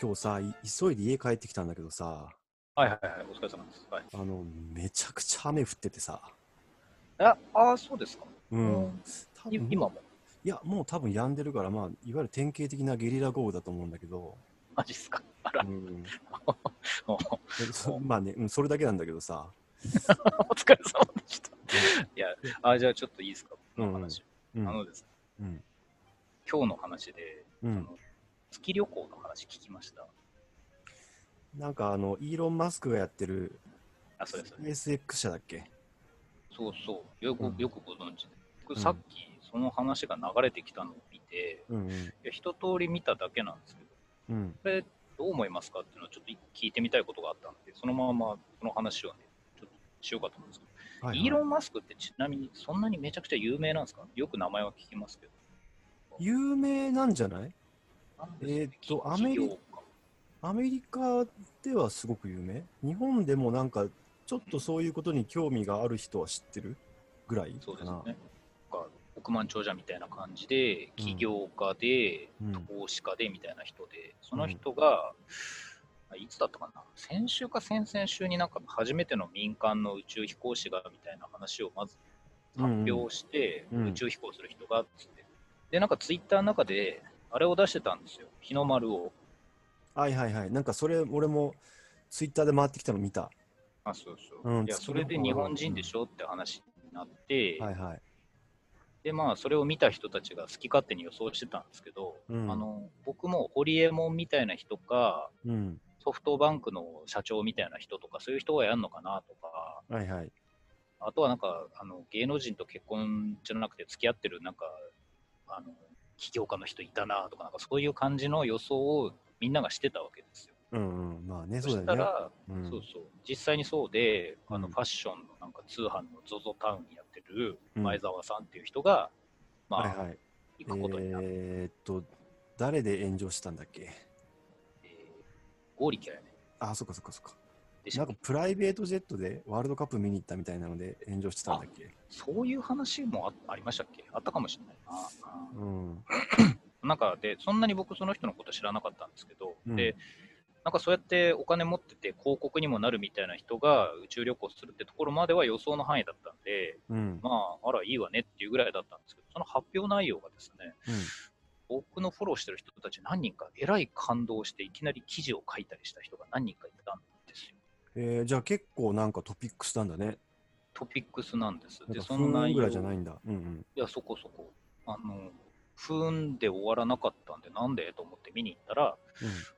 今日さ、い急いで家帰ってきたんだけどさ、はいはいはい、お疲れ様です。はい。あの、めちゃくちゃ雨降っててさ、あ、あーそうですか。うん。うん多分い今も？いや、もう多分止んでるから、まあ、いわゆる典型的なゲリラ豪雨だと思うんだけど、マジっすか？あらう。ん、おえそまあね、うん、それだけなんだけどさ、疲れ様でした。いや、あ、じゃあちょっといいですか？この話。うん、あのですね、うん、今日の話で、うん。あの月旅行の話聞きました？なんかあの、イーロン・マスクがやってるあ、そうです。SX 社だっけ？そうそう。よく、うんよくご存知で。僕うんさっきその話が流れてきたのを見て、うん、うん、いや一通り見ただけなんですけど、うん。これどう思いますか？っていうのをちょっと聞いてみたいことがあったんで、そのままその話をね、ちょっとしようかと思うんですけど、はい、イーロン・マスクってちなみにそんなにめちゃくちゃ有名なんですか？よく名前は聞きますけど。有名なんじゃない？えーっときアメリ企業。かアメリカではすごく有名？日本でもなんか、ちょっとそういうことに興味がある人は知ってるぐらいかな。そうですね。億万長者みたいな感じで、起業家で、うん。投資家でみたいな人で、その人が、あいつだったかな、先週か先々週になんか初めての民間の宇宙飛行士がみたいな話をまず発表して、うん。うん。宇宙飛行する人がっつって、で、なんかツイッターの中で、あれを出してたんですよ、日の丸を。はいはいはい。なんかそれ、俺もツイッターで回ってきたの見た。あ、そうそう。うんいや、それで日本人でしょって話になって、はいはい。でまあそれを見た人たちが好き勝手に予想してたんですけど、うんあの僕もホリエモンみたいな人かうん。ソフトバンクの社長みたいな人とかそういう人がやるのかなとかはいはい。あとはなんかあの芸能人と結婚じゃなくて付き合ってるなんかあの起業家の人いたなとかなんかそういう感じの予想をみんながしてたわけですよ。うんうん。まあね、そしそうだよね。たら、うんそうそう実際にそうであのうんファッションのなんか通販の ZOZO タウンやってるうん前澤さんっていう人が、まあ、はいはい。行くことになって。えーっと、誰で炎上したんだっけ？えー、ゴーリキャやね。あ、そっかそっかそっか。なんかプライベートジェットでワールドカップ見に行ったみたいなので炎上してたんだっけ？そういう話もあありましたっけ？あったかもしれないな。うん。なんかで、そんなに僕その人のこと知らなかったんですけど、うんで、なんかそうやってお金持ってて広告にもなるみたいな人が宇宙旅行するってところまでは予想の範囲だったんで、うん。まあ、あら、いいわねっていうぐらいだったんですけど、その発表内容がですね、うん僕のフォローしてる人たち何人かえらい感動していきなり記事を書いたりした人が何人かいたん。えー、じゃあ結構なんかトピックスなんだね。トピックスなんです。で、その内容ぐらいじゃないんだ。うんうん。いや、そこそこ。あの、不運で終わらなかったんで、なんでと思って見に行ったら、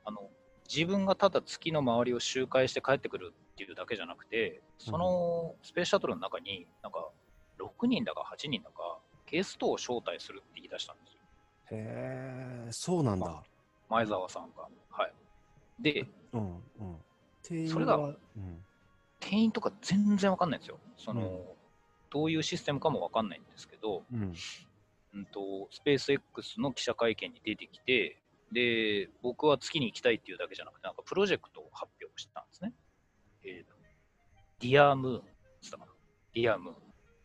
あの、自分がただ月の周りを周回して帰ってくるっていうだけじゃなくて、そのスペースシャトルの中に、なんか、6人だか8人だか、ゲストを招待するって言い出したんですよ。うん。へえ、そうなんだ。前澤さんが。はい。で、うんうん。それがはうん。店員とか全然わかんないんですよ。その、うんどういうシステムかもわかんないんですけど、うん。うんと、スペース X の記者会見に出てきて、で、僕は月に行きたいっていうだけじゃなくて、なんかプロジェクトを発表したんですね。えーと、ディアムーンつったかな。ディアムーン。へ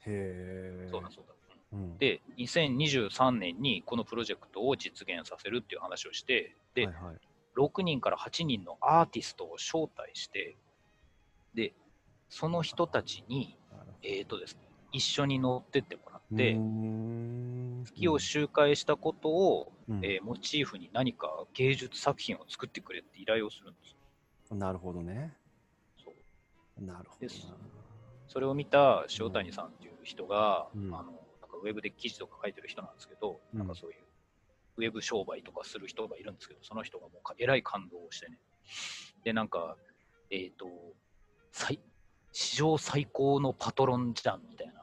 え。そうだそうだ。うん。で、2023年にこのプロジェクトを実現させるっていう話をして、で、はいはい。6人から8人のアーティストを招待して、で、その人たちに、えーとですね、一緒に乗ってってもらどって、月を周回したことを、うん。えーモチーフに何か芸術作品を作ってくれって依頼をするんですよ。なるほどね。そう。なるほどです。な。それを見た塩谷さんっていう人が、うん。あのなんかウェブで記事とか書いてる人なんですけど、うん。なんかそういうウェブ商売とかする人がいるんですけど、その人がもうかえらい感動をしてね。で、なんか、えっ、と最、史上最高のパトロンじゃんみたいな。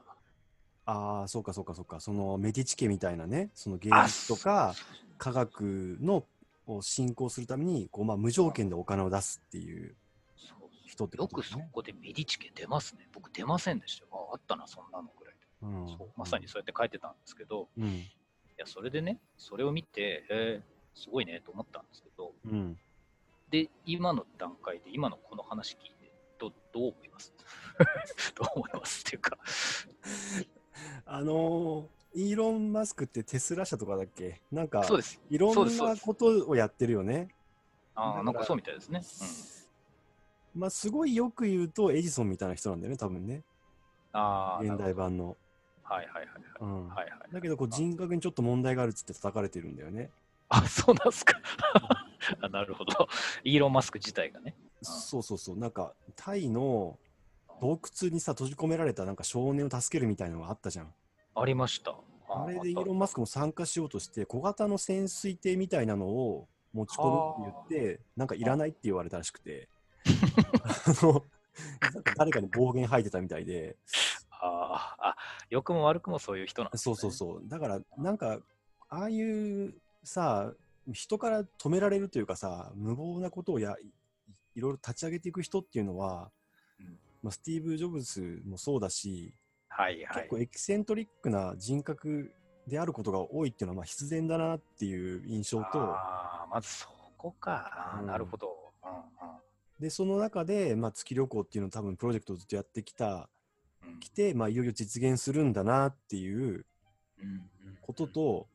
ああ、そうかそうかそうか。そのメディチ家みたいなね、その芸あ術とか科学のを進行するために、こうまあ無条件でお金を出すっていう人ってよくことですね。そこでメディチ家出ますね。僕出ませんでしたよ。ああったな、そんなのぐらいで。うんそうまさにそうやって書いてたんですけど、うん。いや、それでね、それを見て、えー、すごいねと思ったんですけど、うん。で、今の段階で、今のこの話聞いて、どどう思います？どう思いますっていうか、あのーイーロン・マスクってテスラ社とかだっけ？なんかそうです。いろんなことをやってるよね。ああ、なんかそうみたいですね。まあ、すごいよく言うと、エジソンみたいな人なんだよね、多分ね。ああ、現代版の。はいはいはいはい。うんはいはい。だけどこう人格にちょっと問題があるっつって叩かれてるんだよね。あ、そうなんすか。あなるほど。イーロン・マスク自体がね。そうそうそう。なんか、タイの洞窟にさ、閉じ込められたなんか少年を助けるみたいなのがあったじゃん。ありました。あれでイーロン・マスクも参加しようとして、小型の潜水艇みたいなのを持ち込むって言って、なんかいらないって言われたらしくて、あの、なんか誰かに暴言吐いてたみたいで、ああ、良くも悪くもそういう人なんですそね。うそうそう。だから、なんか、ああいうさ、人から止められるというかさ、無謀なことをやいいろいろ立ち上げていく人っていうのは、うんまあ、スティーブ・ジョブズもそうだし、はいはい結構。エキセントリックな人格であることが多いっていうのはまあ必然だなっていう印象と、ああ、まずそこか。うんなるほど。うんうんで、その中で、まあ、月旅行っていうのを多分プロジェクトをずっとやってきた、うんきて、まあ、いよいよ実現するんだなっていうことと、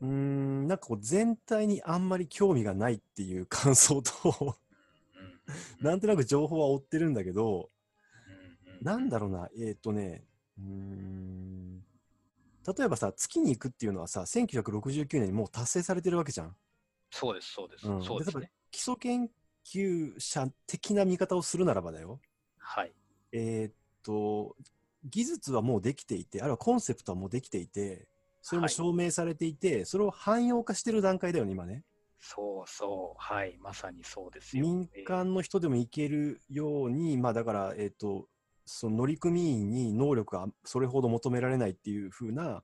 うんなんかこう全体にあんまり興味がないっていう感想と、うんなんとなく情報は追ってるんだけど、なんだろうな、えっ、とね、うーん、例えばさ、月に行くっていうのはさ、1969年にもう達成されてるわけじゃん。そうです、そうです。うんそうですね。基礎研究者的な見方をするならばだよ。はい。えーっと、技術はもうできていて、あるいはコンセプトはもうできていて、それもはい証明されていて、それを汎用化してる段階だよね、今ね。そうそう。はい。まさにそうですよ。民間の人でも行けるように、まあだから、えーっと、その乗組員に能力がそれほど求められないっていう風な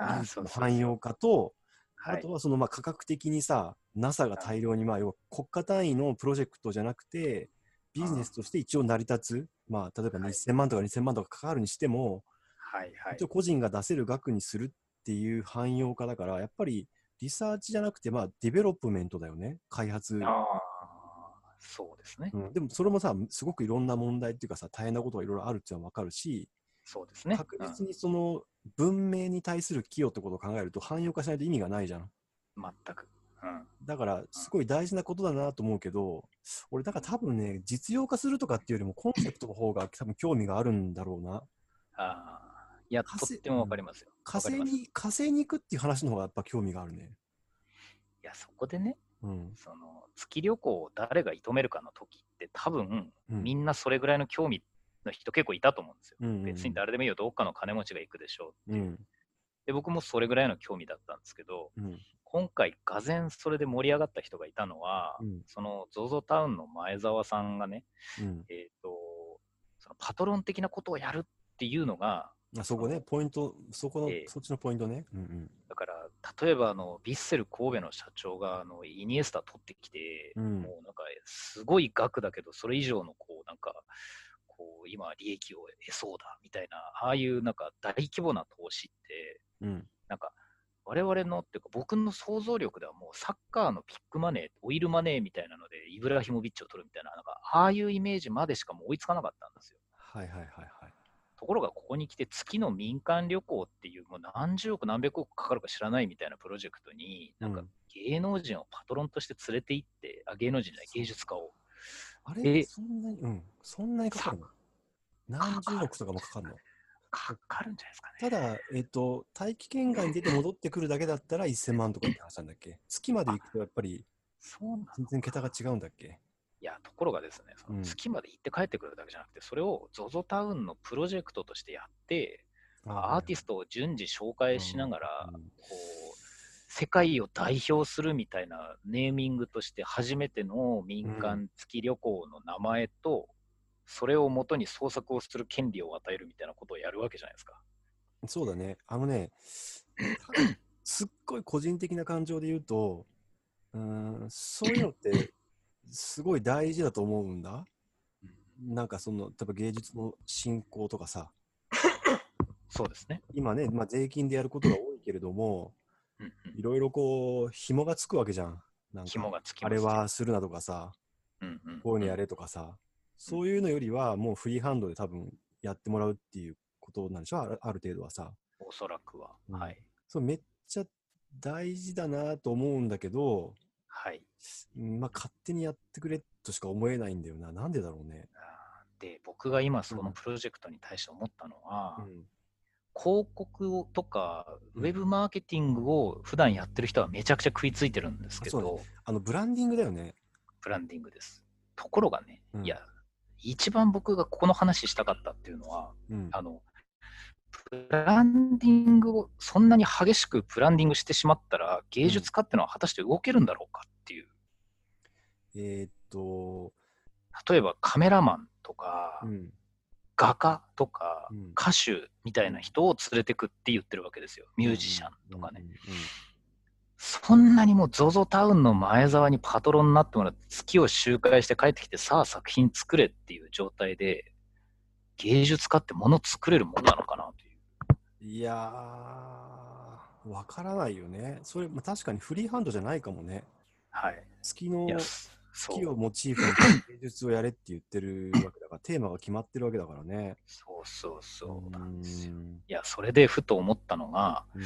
えーあー技術のそうそう汎用化と、はいあとはそのまあ価格的にさ、NASA が大量に、まあ、要は国家単位のプロジェクトじゃなくて、ビジネスとして一応成り立つ、まあ、例えばはい1000万とか2000万とかかかるにしても、はいはい一応。個人が出せる額にするっていう汎用化だから、やっぱりリサーチじゃなくて、まあ、ディベロップメントだよね、開発。ああ、そうですね。うん、でもそれもさ、すごくいろんな問題っていうかさ、大変なことがいろいろあるっていうのは分かるし、そうですね。確実にその文明に対する寄与ってことを考えると、汎用化しないと意味がないじゃん全く。うん。だから、すごい大事なことだなと思うけど、俺、だから多分ね、実用化するとかっていうよりも、コンセプトの方が多分興味があるんだろうな。ああ。いや、とってもわかりますよ。火星に、火星に行くっていう話の方がやっぱ興味があるね。いや、そこでね、うん。その月旅行を誰が射止めるかの時って、多分、うんみんなそれぐらいの興味の人結構いたと思うんですよ。うんうんうん別に誰でもいいよ、どっかの金持ちが行くでしょうっていう。うん。で、僕もそれぐらいの興味だったんですけど、うん。今回、がぜんそれで盛り上がった人がいたのは、うん。その ZOZO タウンの前澤さんがね、うん。えっ、と、そのパトロン的なことをやるっていうのが、あそこね、ポイント、そこの、ええそっちのポイントね。うんうん。だから、例えばあの、ヴィッセル神戸の社長があのイニエスタ取ってきて、うんもうなんか、すごい額だけど、それ以上のこう、なんか、こう、今、利益を得そうだみたいな、ああいうなんか大規模な投資って、うん。なんか、我々のっていうか、僕の想像力ではもうサッカーのピックマネー、オイルマネーみたいなので、イブラヒモビッチを取るみたいな、なんか、ああいうイメージまでしかもう追いつかなかったんですよ。はいはいはいはい。ところがここに来て月の民間旅行っていうもう何十億何百億かかるか知らないみたいなプロジェクトになんかうん芸能人をパトロンとして連れて行って、あ芸能人じゃない芸術家をあれ、えそんなに、うん。そんなにかかるの？何十億とかもかかるの？かかるんじゃないですかね。ただ、えっ、と、大気圏外に出て戻ってくるだけだったら1000万とかって話なんだっけ？月まで行くとやっぱりそうなん全然桁が違うんだっけ？いや、ところがですね、そのうん。月まで行って帰ってくるだけじゃなくて、それを ZOZO タウンのプロジェクトとしてやって、アーティスストを順次紹介しながら、うんこう、世界を代表するみたいなネーミングとして初めての民間月旅行の名前と、それをもとに創作をする権利を与えるみたいなことをやるわけじゃないですか。そうだね。あのね、すっごい個人的な感情で言うと、うーん、そういうのってすごい大事だと思うんだ。なんかその、例えば芸術の振興とかさ、そうですね。今ね、まあ、税金でやることが多いけれども、いろいろこう、紐がつくわけじゃん。なんか紐がつきますあれはするなとかさ、うんうんこういうのやれとかさ、そういうのよりはもうフリーハンドで多分やってもらうっていうことなんでしょ？あるある程度はさ。おそらくは。うんはい。そうめっちゃ大事だなと思うんだけど、はい。うんまあ、勝手にやってくれとしか思えないんだよな。なんでだろうね。で、僕が今そのプロジェクトに対して思ったのは、うん。広告をとか、うんウェブマーケティングを普段やってる人はめちゃくちゃ食いついてるんですけど、あの、ブランディングだよね。ブランディングです。ところがね、うんいや、一番僕がこの話したかったっていうのは、うん。あの、ブランディングをそんなに激しくブランディングしてしまったら、芸術家ってのは果たして動けるんだろうかっていう。えーっと、例えばカメラマンとか、うん。画家とか、うん歌手みたいな人を連れてくって言ってるわけですよ。ミュージシャンとかね。そんなにもう ZOZO タウンの前沢にパトロンになってもらって月を周回して帰ってきてさあ作品作れっていう状態で芸術家ってもの作れるもんなのかなという。いやー、わからないよね。それ、まあ、確かにフリーハンドじゃないかもね。はい。月の。月をモチーフに芸術をやれって言ってるわけだから、テーマが決まってるわけだからね。そうそうそうなんですよ。うんいや、それでふと思ったのが、うん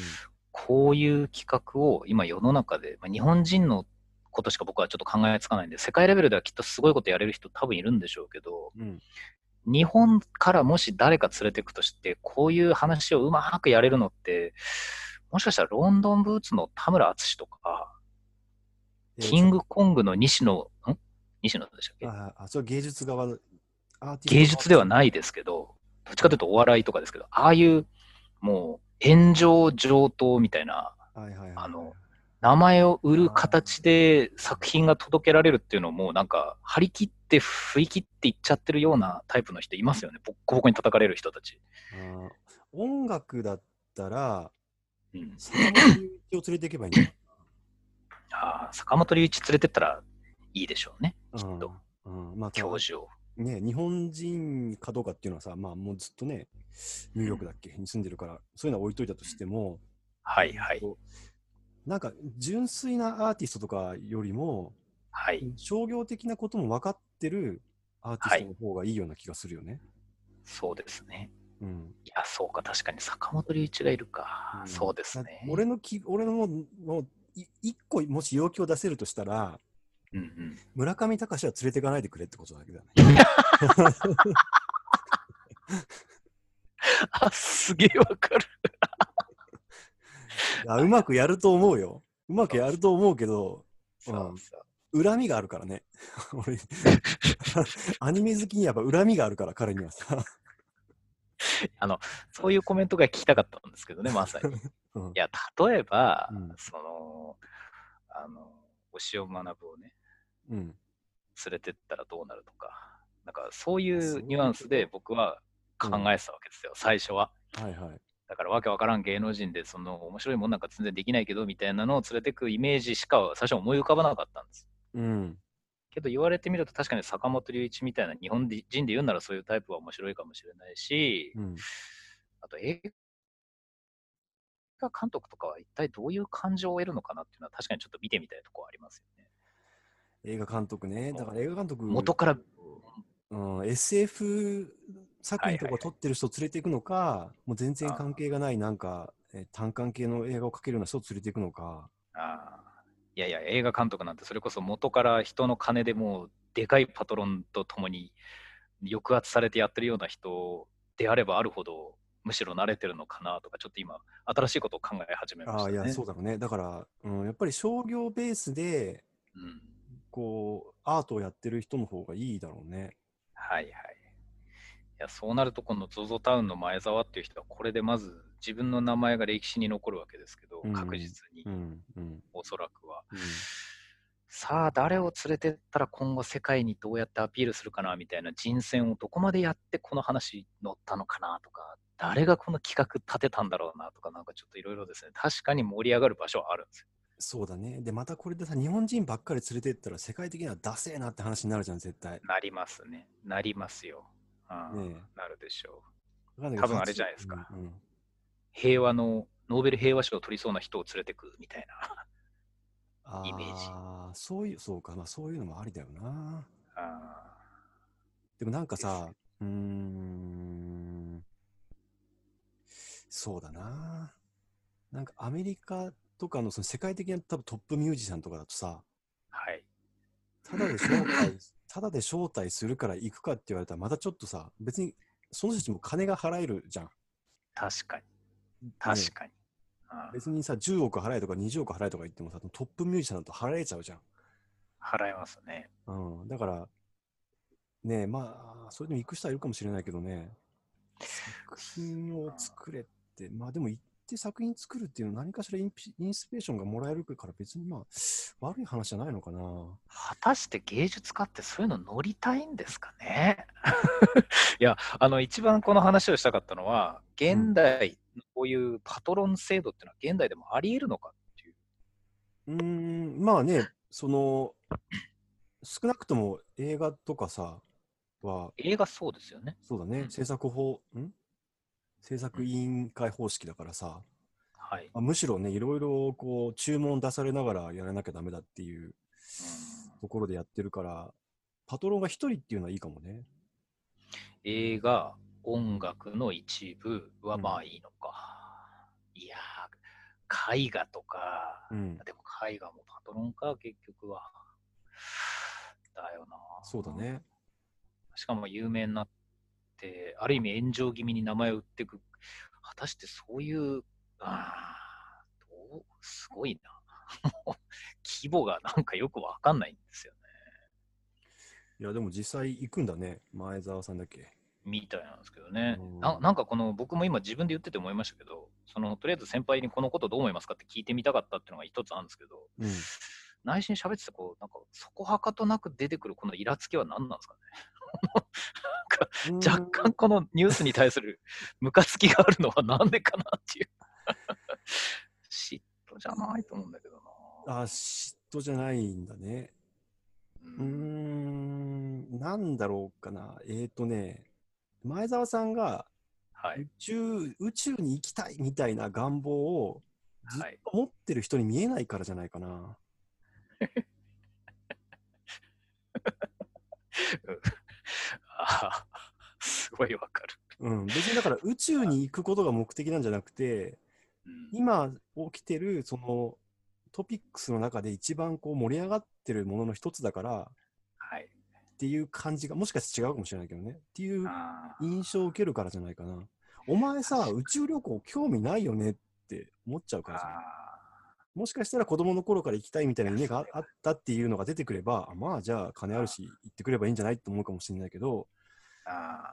こういう企画を今世の中で、まあ、日本人のことしか僕はちょっと考えつかないんで、世界レベルではきっとすごいことやれる人多分いるんでしょうけど、うん。日本からもし誰か連れていくとして、こういう話をうまくやれるのって、もしかしたらロンドンブーツの田村淳とか、えーキングコングの西野、ん？西野でしたっけ？ああ、それ芸術側の、芸術ではないですけど、どっちかというとお笑いとかですけど、ああいうもう炎上上等みたいな、はいはいはいはい。あの名前を売る形で作品が届けられるっていうのも、なんか張り切って振り切っていっちゃってるようなタイプの人いますよね、ボッコボコに叩かれる人たち。音楽だったら、うん、坂本龍一を連れていけばいいん。あー坂本龍一連れてったらいいでしょうね、きっと、うんうんまあ、教授を。ね、日本人かどうかっていうのはさ、まあもうずっとね、ニューヨークだっけ、に住んでるから、そういうのは置いといたとしても、はいはい。なんか純粋なアーティストとかよりも、はい。商業的なことも分かってるアーティストの方がいいような気がするよね。そうですね。うん。いや、そうか、確かに坂本龍一がいるか。んそうですね。俺のき、俺のもう、一個もし要求を出せるとしたら、うんうん。村上隆は連れていかないでくれってことだけだね。あ、すげえわかる。いやうまくやると思うよ。うまくやると思うけど。恨みがあるからね。俺、アニメ好きにやっぱ恨みがあるから、彼にはさ。あの、そういうコメントが聞きたかったんですけどね、まさに。いうんや、例えば、うんその、あの、推尾学をね、うん。連れてったらどうなるとか、なんかそういうニュアンスで僕は考えてたわけですよ、最初は。はいはい。だからわけわからん芸能人で、その面白いもんなんか全然できないけどみたいなのを連れてくイメージしか最初思い浮かばなかったんです。うん。けど言われてみると確かに坂本龍一みたいな日本人で言うならそういうタイプは面白いかもしれないし、うん。あと映画監督とかは一体どういう感情を得るのかなっていうのは確かにちょっと見てみたいところありますよね。映画監督ね。だから映画監督、元から、うん、SF 作品とはいはいはいか撮ってる人を連れていくのか、もう全然関係がない、なんか、えー単館系の映画を描けるような人を連れていくのか。あーいやいや、映画監督なんてそれこそ元から人の金でもうでかいパトロンとともに抑圧されてやってるような人であればあるほど、むしろ慣れてるのかなとか、ちょっと今、新しいことを考え始めましたね。ああ、いや、そうだろうね。だから、うん、やっぱり商業ベースで、うんこう、アートをやってる人の方がいいだろうね。はいはい。いや、そうなると、この ZOZO タウンの前澤っていう人は、これでまず自分の名前が歴史に残るわけですけどうん、確実にう、ん、うん、おそらくは。うん。さあ、誰を連れてったら今後世界にどうやってアピールするかなみたいな人選をどこまでやってこの話乗ったのかなとか、誰がこの企画立てたんだろうなとか、なんかちょっといろいろですね、確かに盛り上がる場所はあるんですよ。そうだね。で、またこれでさ、日本人ばっかり連れてったら、世界的にはダセえなって話になるじゃん、絶対。なりますね。なりますよ。うんねなるでしょう。多分あれじゃないですかうんうん平和の、ノーベル平和賞を取りそうな人を連れてくみたいな。あイメージあ、そういう、そうか、まあそういうのもありだよな。あでもなんかさ、うーん、そうだな。なんかアメリカとかのその世界的な多分トップミュージシャンとかだとさ、ただで招待、ただで招待するから行くかって言われたら、またちょっとさ、別にその人たちも金が払えるじゃん。確かに。確かに。うん別にさ、10億払えとか20億払えとか言ってもさ、トップミュージシャンだと払えちゃうじゃん。払えますね。うん。だから、ねえ、まあ、それでも行く人はいるかもしれないけどね、作品を作れまあでも行って作品作るっていうのは何かしらインピインスピレーションがもらえるから別にまあ、悪い話じゃないのかな。果たして芸術家ってそういうの乗りたいんですかね？いや、あの、一番この話をしたかったのは、現代、こういうパトロン制度っていうのは現代でもあり得るのかっていう。うーん、まあね、その、少なくとも映画とかさ、は、映画そうですよね。そうだね、うん制作法、ん？制作委員会方式だからさ、はい。あむしろね、いろいろこう、注文出されながらやらなきゃダメだっていうところでやってるから、パトロンが一人っていうのはいいかもね。映画、音楽の一部はうんまあいいのか。いやー、絵画とか、うん、でも絵画もパトロンか、結局は。だよな。そうだ。ね。しかも有名になって、ある意味炎上気味に名前を売っていく。果たしてそういう、あーどうすごいな。規模がなんかよくわかんないんですよね。いや、でも実際行くんだね。前澤さんだっけ。みたいなんですけどねうん。ななんかこの僕も今自分で言ってて思いましたけど、そのとりあえず先輩にこのことどう思いますかって聞いてみたかったっていうのが一つあるんですけど、うん。内心喋っててこう、なんかそこはかとなく出てくるこのイラつきは何なんですかね。若干このニュースに対するムカつきがあるのはなんでかなっていう。嫉妬じゃないと思うんだけどな。あ、嫉妬じゃないんだね。うん、なんだろうかな。えっ、ー、とね、前澤さんがはい。宇宙、宇宙に行きたいみたいな願望をずっはいと持ってる人に見えないからじゃないかな。あ ーすごいわかる。うん、別にだから宇宙に行くことが目的なんじゃなくて、うん今起きてるそのトピックスの中で一番こう盛り上がってるものの一つだからはい。っていう感じが、もしかして違うかもしれないけどね。っていう印象を受けるからじゃないかな。お前さ、宇宙旅行興味ないよねって思っちゃうからじゃない？あもしかしたら子供の頃から行きたいみたいな夢がああったっていうのが出てくれば、あまあじゃあ金あるし行ってくればいいんじゃないって思うかもしれないけど、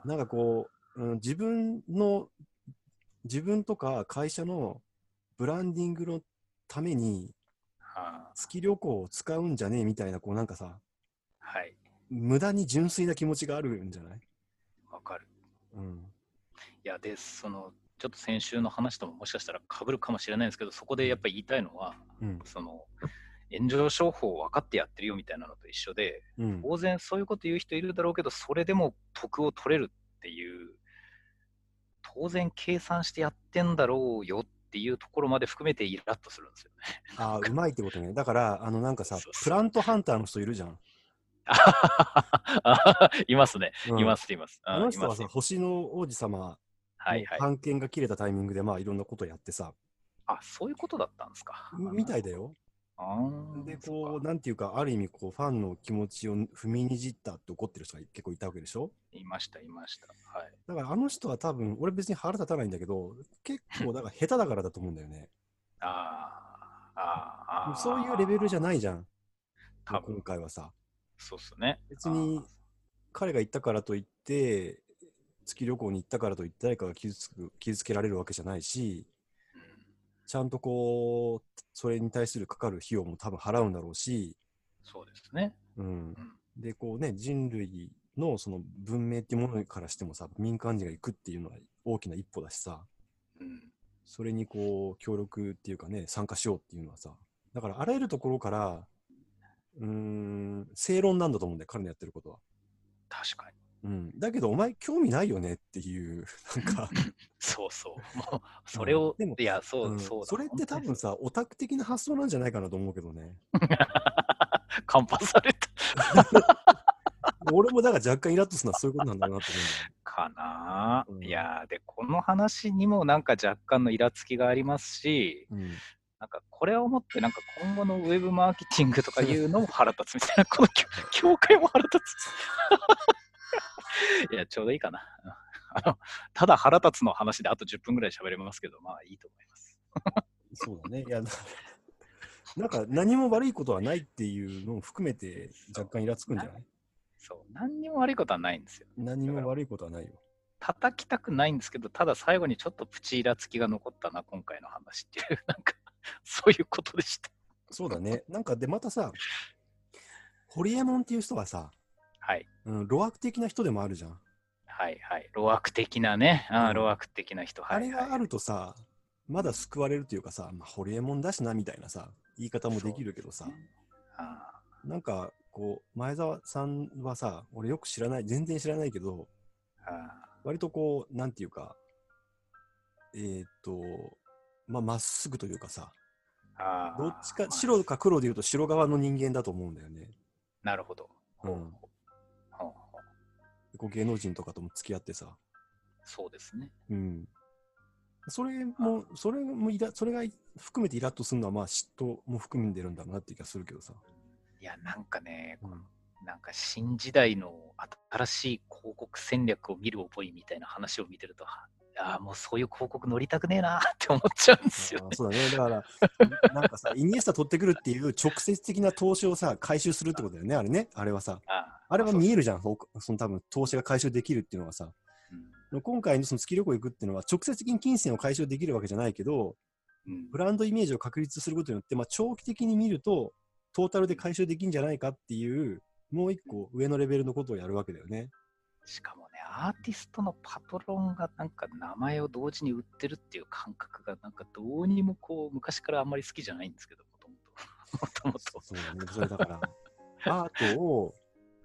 なんかこう、うん、自分の、自分とか会社のブランディングのために月旅行を使うんじゃねえみたいな、こうなんかさ、はい。無駄に純粋な気持ちがあるんじゃない？わかる。うん。いや、で、その、ちょっと先週の話とももしかしたら被るかもしれないんですけど、そこでやっぱり言いたいのは、うん。その、炎上商法を分かってやってるよみたいなのと一緒で、うん。当然そういうこと言う人いるだろうけど、それでも得を取れるっていう、当然計算してやってんだろうよっていうところまで含めてイラッとするんですよね。ああ、うまいってことね。だから、あのなんかさプラントハンターの人いるじゃん。いますね。うんいます、います。あの人はさ、星の王子様はいはい。の判権が切れたタイミングで、まあいろんなことやってさ、あ、そういうことだったんですか。みたいだよ。あーで、こう、かなんていうか、ある意味、こう、ファンの気持ちを踏みにじったって怒ってる人が結構いたわけでしょいました、いました。はい。だから、あの人は多分、俺別に腹立たないんだけど、結構、だから下手だからだと思うんだよね。あーあー、あーそういうレベルじゃないじゃん。多分今回はさ。そうっすね。別に、彼が行ったからといって、月旅行に行ったからといって誰かが傷つく傷つけられるわけじゃないし、ちゃんとこう、それに対するかかる費用も多分払うんだろうし、そうですね。うんう。んで、こうね、人類のその文明っていうものからしてもさ、民間人が行くっていうのは大きな一歩だしさ、うんそれにこう、協力っていうかね、参加しようっていうのはさ、だからあらゆるところから、うーん、正論なんだと思うんだよ、彼のやってることは。確かに。うん。だけど、お前興味ないよねっていう、なんか、そうそう。もう、それを、でもいや、そう、うんそうだ。それって多分本さ、オタク的な発想なんじゃないかなと思うけどね。カンパされた俺もだから若干イラッとするのはそういうことなんだなと思かな、うんいやーで、この話にもなんか若干のイラつきがありますし、うん。なんかこれをもってなんか今後のウェブマーケティングとかいうのも腹立つみたいな、この境境界も腹立つ。いや、ちょうどいいかな。あのただ腹立つの話であと10分ぐらい喋れますけど、まあいいと思います。そうだね。いや、ななんか何も悪いことはないっていうのを含めて若干イラつくんじゃない？そう、何にも悪いことはないんですよ。何も悪いことはないよ。叩きたくないんですけど、ただ最後にちょっとプチイラつきが残ったな、今回の話っていう、なんか、そういうことでした。そうだね。なんかで、またさ、ホリエモンっていう人はさ、はい。うん、路悪的な人でもあるじゃん。はいはい。路悪的なね。うん路悪的な人。はい、はい。あれがあるとさ、まだ救われるというかさ、まあ、ホリエモンだしなみたいなさ、言い方もできるけどさ、あなんかこう、前澤さんはさ、俺よく知らない、全然知らないけど、ああ割とこう、なんていうか、えーっと、まあ、まっすぐというかさ、ああどっちか、白か黒で言うと白側の人間だと思うんだよね。なるほど。うんこう芸能人とかとも付き合ってさ。そうですね。うん。それも、それもそれが含めてイラッとするのは、まあ嫉妬も含んでるんだなって気がするけどさ。いや、なんかね、うん。なんか新時代の新しい広告戦略を見る覚えみたいな話を見てると、ああ、もうそういう広告乗りたくねえなって思っちゃうんですよあーそうだね。だから、なんかさ、イニエスタ取ってくるっていう直接的な投資をさ、回収するってことだよね、あれね。あれはさ。ああれは見えるじゃん。そその多分投資が回収できるっていうのはさ。うん今回のその月旅行行くっていうのは直接的に金銭を回収できるわけじゃないけど、うんブランドイメージを確立することによって、まあ、長期的に見ると、トータルで回収できるんじゃないかっていう、もう一個上のレベルのことをやるわけだよね。しかもね、アーティストのパトロンがなんか名前を同時に売ってるっていう感覚がなんかどうにもこう昔からあんまり好きじゃないんですけど、もともと。もともと。そうだね。それだから、アートを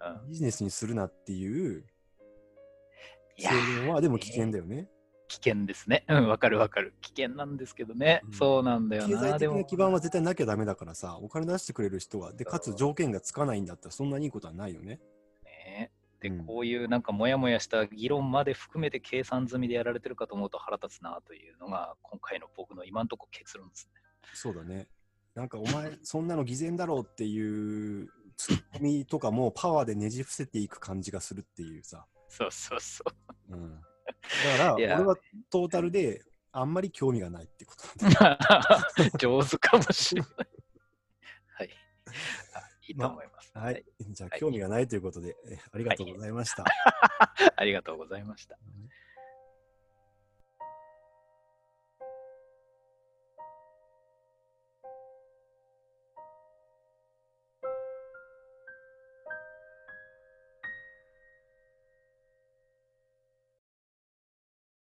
うんビジネスにするなっていういや制限はでも危険だよね。危険ですね。うん、わかるわかる。危険なんですけどね。うんそうなんだよ経な。でも済的な基盤は絶対なきゃダメだからさ、お金出してくれる人は、で、かつ条件がつかないんだったらそんなにいいことはないよね。ね。で、うんこういうなんかモヤモヤした議論まで含めて計算済みでやられてるかと思うと腹立つなというのが今回の僕の今のところ結論ですね。そうだね。なんかお前、そんなの偽善だろうっていうツッコミとかもパワーでねじ伏せていく感じがするっていうさ。そうそうそう。うん、だから、俺はトータルであんまり興味がないってことなんだ。上手かもしれない。はい。あいいと思います。はい。じゃあ、はい興味がないということで、えありがとうございました。ありがとうございました。はい